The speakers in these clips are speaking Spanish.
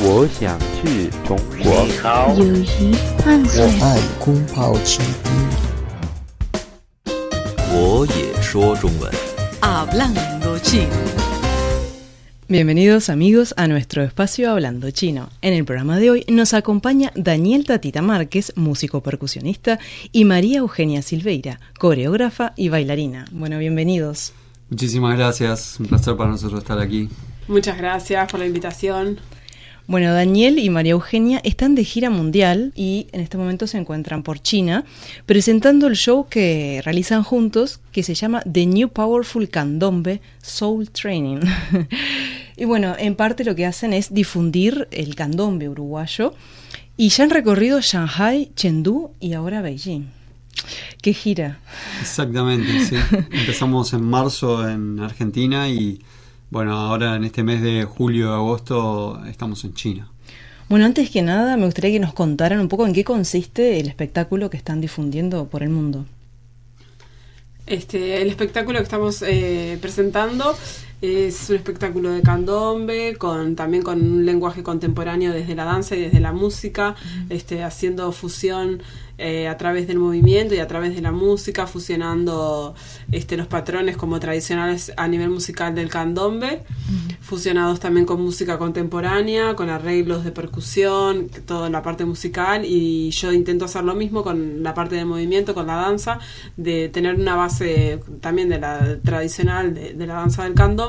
我想去中国。友谊幻想我爱空炮骑兵。我也说中文。 Hablando chino. Bienvenidos amigos a nuestro espacio Hablando Chino. En el programa de hoy nos acompaña Daniel Tatita Márquez, músico percusionista, y María Eugenia Silveira, coreógrafa y bailarina. Bueno, bienvenidos. Muchísimas gracias, un placer para nosotros estar aquí. Muchas gracias por la invitación. Bueno, Daniel y María Eugenia están de gira mundial y en este momento se encuentran por China presentando el show que realizan juntos que se llama The New Powerful Candombe Soul Training. y bueno, en parte lo que hacen es difundir el candombe uruguayo y ya han recorrido Shanghai, Chengdu y ahora Beijing. ¿Qué gira? Exactamente, sí. Empezamos en marzo en Argentina y bueno, ahora en este mes de julio agosto estamos en China. Bueno, antes que nada me gustaría que nos contaran un poco en qué consiste el espectáculo que están difundiendo por el mundo. Este, el espectáculo que estamos eh, presentando es un espectáculo de candombe, con, también con un lenguaje contemporáneo desde la danza y desde la música, este, haciendo fusión eh, a través del movimiento y a través de la música, fusionando este, los patrones como tradicionales a nivel musical del candombe, fusionados también con música contemporánea, con arreglos de percusión, toda la parte musical, y yo intento hacer lo mismo con la parte del movimiento, con la danza, de tener una base también de la tradicional de, de la danza del candombe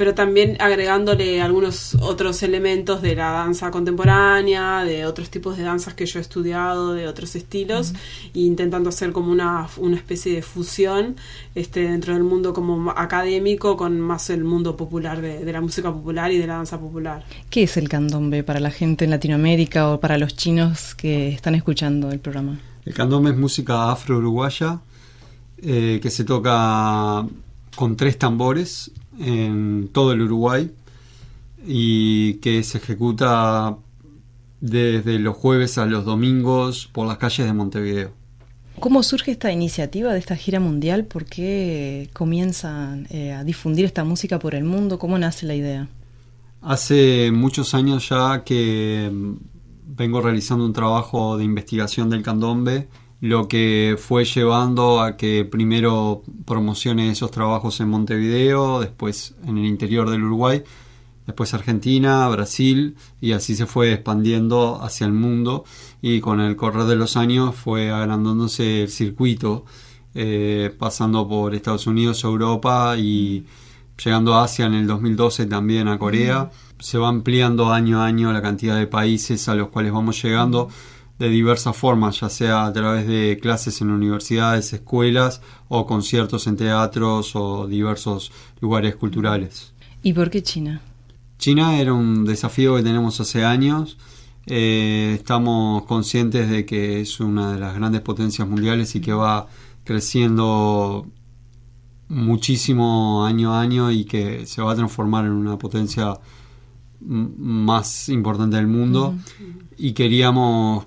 pero también agregándole algunos otros elementos de la danza contemporánea, de otros tipos de danzas que yo he estudiado, de otros estilos, e intentando hacer como una, una especie de fusión este, dentro del mundo como académico con más el mundo popular, de, de la música popular y de la danza popular. ¿Qué es el candombe para la gente en Latinoamérica o para los chinos que están escuchando el programa? El candombe es música afro-uruguaya eh, que se toca con tres tambores en todo el Uruguay y que se ejecuta desde los jueves a los domingos por las calles de Montevideo. ¿Cómo surge esta iniciativa de esta gira mundial? ¿Por qué comienzan eh, a difundir esta música por el mundo? ¿Cómo nace la idea? Hace muchos años ya que vengo realizando un trabajo de investigación del candombe lo que fue llevando a que primero promocione esos trabajos en Montevideo, después en el interior del Uruguay, después Argentina, Brasil, y así se fue expandiendo hacia el mundo y con el correr de los años fue agrandándose el circuito, eh, pasando por Estados Unidos, Europa y llegando a Asia en el 2012 también a Corea. Mm. Se va ampliando año a año la cantidad de países a los cuales vamos llegando. Mm de diversas formas, ya sea a través de clases en universidades, escuelas o conciertos en teatros o diversos lugares culturales. ¿Y por qué China? China era un desafío que tenemos hace años. Eh, estamos conscientes de que es una de las grandes potencias mundiales y que va creciendo muchísimo año a año y que se va a transformar en una potencia más importante del mundo. Uh -huh. Y queríamos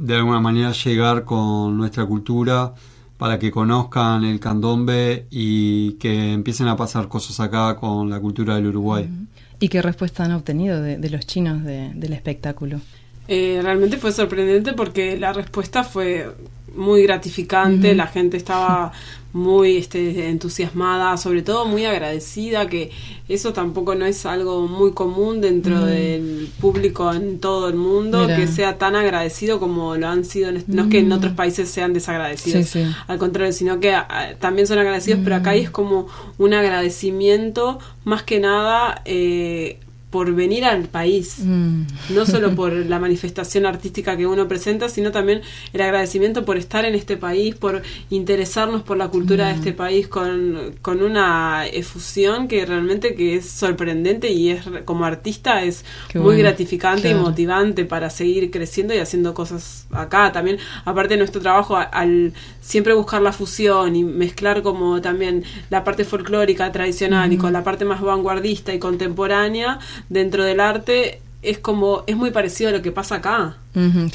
de alguna manera llegar con nuestra cultura para que conozcan el candombe y que empiecen a pasar cosas acá con la cultura del Uruguay. ¿Y qué respuesta han obtenido de, de los chinos de, del espectáculo? Eh, realmente fue sorprendente porque la respuesta fue muy gratificante, uh -huh. la gente estaba muy este, entusiasmada, sobre todo muy agradecida, que eso tampoco no es algo muy común dentro mm. del público en todo el mundo, Mira. que sea tan agradecido como lo han sido, en, no es que en otros países sean desagradecidos, sí, sí. al contrario, sino que a, también son agradecidos, mm. pero acá es como un agradecimiento más que nada... Eh, por venir al país, mm. no solo por la manifestación artística que uno presenta, sino también el agradecimiento por estar en este país, por interesarnos por la cultura mm. de este país con, con una efusión que realmente que es sorprendente y es como artista es Qué muy bueno. gratificante Claro. y motivante para seguir creciendo y haciendo cosas acá. También, aparte de nuestro trabajo, al siempre buscar la fusión y mezclar como también la parte folclórica tradicional y con la parte más vanguardista y contemporánea dentro del arte es como es muy parecido a lo que pasa acá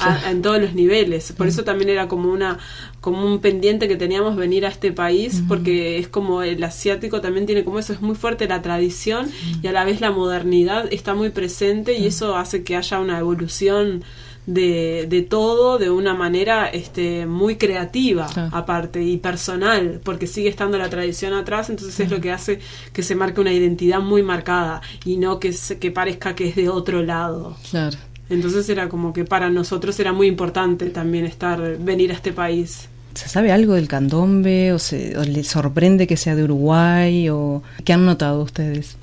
a- en todos los niveles. Por eso también era como una como un pendiente que teníamos venir a este país porque es como el asiático también tiene como eso es muy fuerte la tradición y a la vez la modernidad está muy presente y eso hace que haya una evolución de, de todo de una manera este muy creativa Claro. aparte y personal porque sigue estando la tradición atrás entonces es lo que hace que se marque una identidad muy marcada y no que se, que parezca que es de otro lado Claro. entonces era como que para nosotros era muy importante también estar venir a este país. ¿Se sabe algo del candombe o, se, o les sorprende que sea de Uruguay o qué han notado ustedes?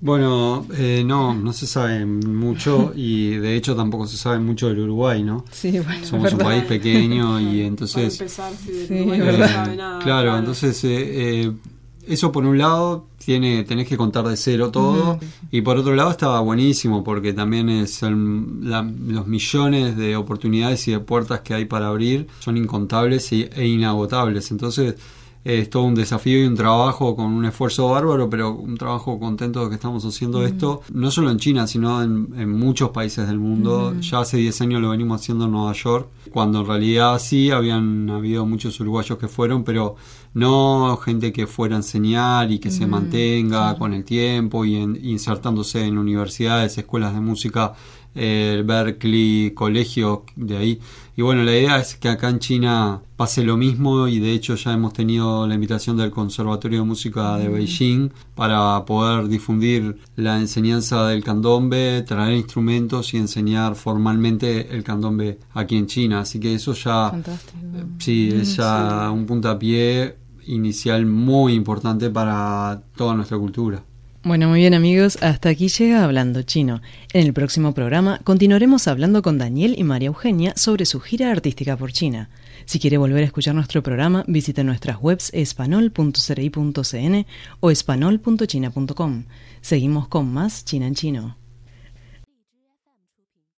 Bueno, eh, no, no se sabe mucho y de hecho tampoco se sabe mucho del Uruguay, ¿no? Sí, bueno, Somos un país pequeño y Para entonces... empezar, si de Sí, Uruguay no verdad. se sabe nada. claro, entonces eh, eh, eso por un lado tiene tenés que contar de cero todo y por otro lado estaba buenísimo porque también es el- la- los millones de oportunidades y de puertas que hay para abrir son incontables y- e inagotables. Entonces es todo un desafío y un trabajo con un esfuerzo bárbaro, pero un trabajo contento de que estamos haciendo esto, no solo en China, sino en, en muchos países del mundo. Ya hace 10 años lo venimos haciendo en Nueva York, cuando en realidad sí habían habido muchos uruguayos que fueron, pero no gente que fuera a enseñar y que se mantenga con el tiempo y en- insertándose en universidades, escuelas de música, eh, Berkeley, colegios de ahí. Y bueno, la idea es que acá en China pase lo mismo y de hecho ya hemos tenido la invitación del Conservatorio de Música de Beijing para poder difundir la enseñanza del candombe, traer instrumentos y enseñar formalmente el candombe aquí en China. Así que eso ya Fantástico. eh, Sí, es ya un puntapié inicial muy importante para toda nuestra cultura. Bueno, muy bien amigos, hasta aquí llega Hablando Chino. En el próximo programa continuaremos hablando con Daniel y María Eugenia sobre su gira artística por China. Si quiere volver a escuchar nuestro programa, visite nuestras webs espanol.cri.cn o espanol.china.com. Seguimos con más China en Chino.